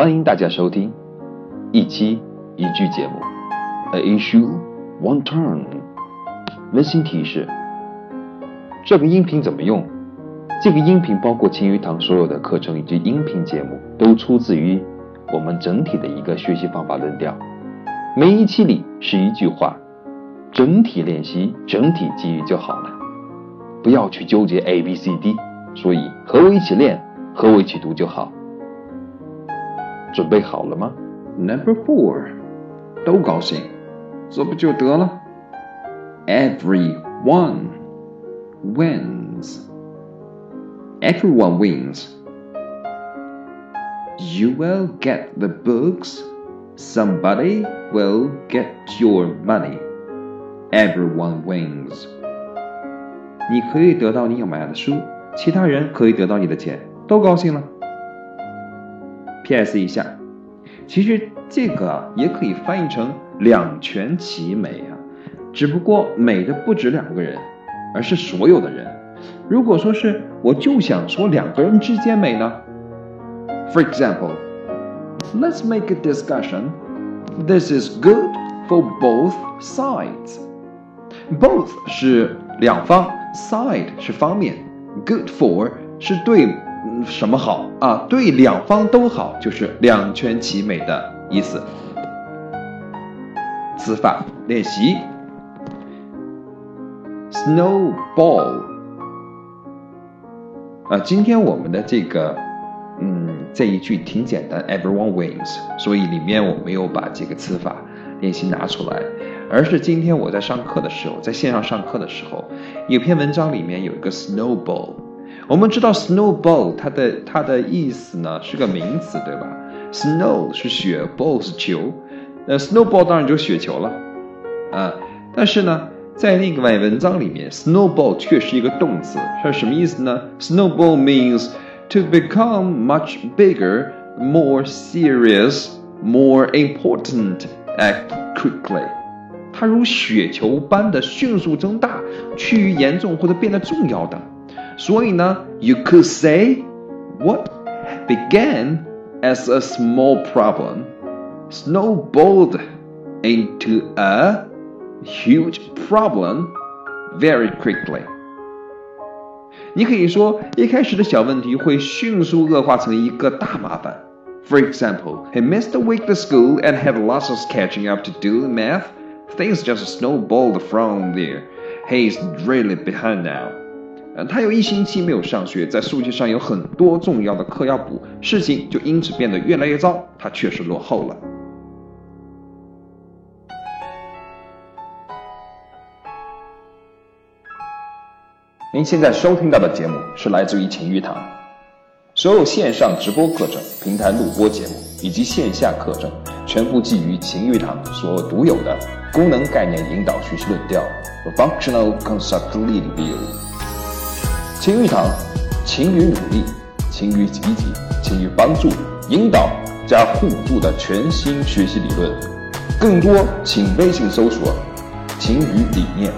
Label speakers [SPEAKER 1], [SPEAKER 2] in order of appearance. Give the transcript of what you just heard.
[SPEAKER 1] 欢迎大家收听一期一句节目，A issue one turn。温馨提示：这个音频怎么用？这个音频包括青鱼堂所有的课程以及音频节目，都出自于我们整体的一个学习方法论调。每一期里是一句话，整体练习、整体记忆就好了，不要去纠结 A B C D。所以和我一起练，和我一起读就好。准备好了吗？
[SPEAKER 2] Number four，都高兴，这不就得了？Everyone wins. Everyone wins. You will get the books. Somebody will get your money. Everyone wins. 你可以得到你想买的书，其他人可以得到你的钱，都高兴了。 P.S. 一下，其实这个也可以翻译成两全其美啊，只不过美的不止两个人，而是所有的人。如果说是我就想说两个人之间美呢？For example, let's make a discussion. This is good for both sides. Both 是两方，side 是方面，good for 是对。 什么好啊？对两方都好，就是两全其美的意思。词法练习，snowball。啊，今天我们的这个，嗯，这一句挺简单，everyone wins，所以里面我没有把这个词法练习拿出来，而是今天我在上课的时候，在线上上课的时候，有篇文章里面有一个 snowball。我们知道 snowball 它的它的意思呢是个名词，对吧？snow 是雪，ball 是球，那 snowball 当然就是雪球了，啊，但是呢，在那个文章里面，snowball 却是一个动词，它是什么意思呢？snowball means to become much bigger, more serious, more important, act quickly。它如雪球般的迅速增大，趋于严重或者变得重要的。所以呢，you could say what began as a small problem snowballed into a huge problem very quickly。你可以说，一开始的小问题会迅速恶化成一个大麻烦。For example, he missed a week to school and had lots of catching up to do in math. Things just snowballed from there. He's really behind now. 他有一星期没有上学，在数学上有很多重要的课要补，事情就因此变得越来越糟。他确实落后了。
[SPEAKER 1] 您现在收听到的节目是来自于秦玉堂，所有线上直播课程、平台录播节目以及线下课程，全部基于秦玉堂所独有的功能概念引导学习论调 （Functional Concept Review）。晴雨堂，晴雨努力，勤于积极，勤于帮助、引导加互助的全新学习理论。更多请微信搜索“勤于理念”。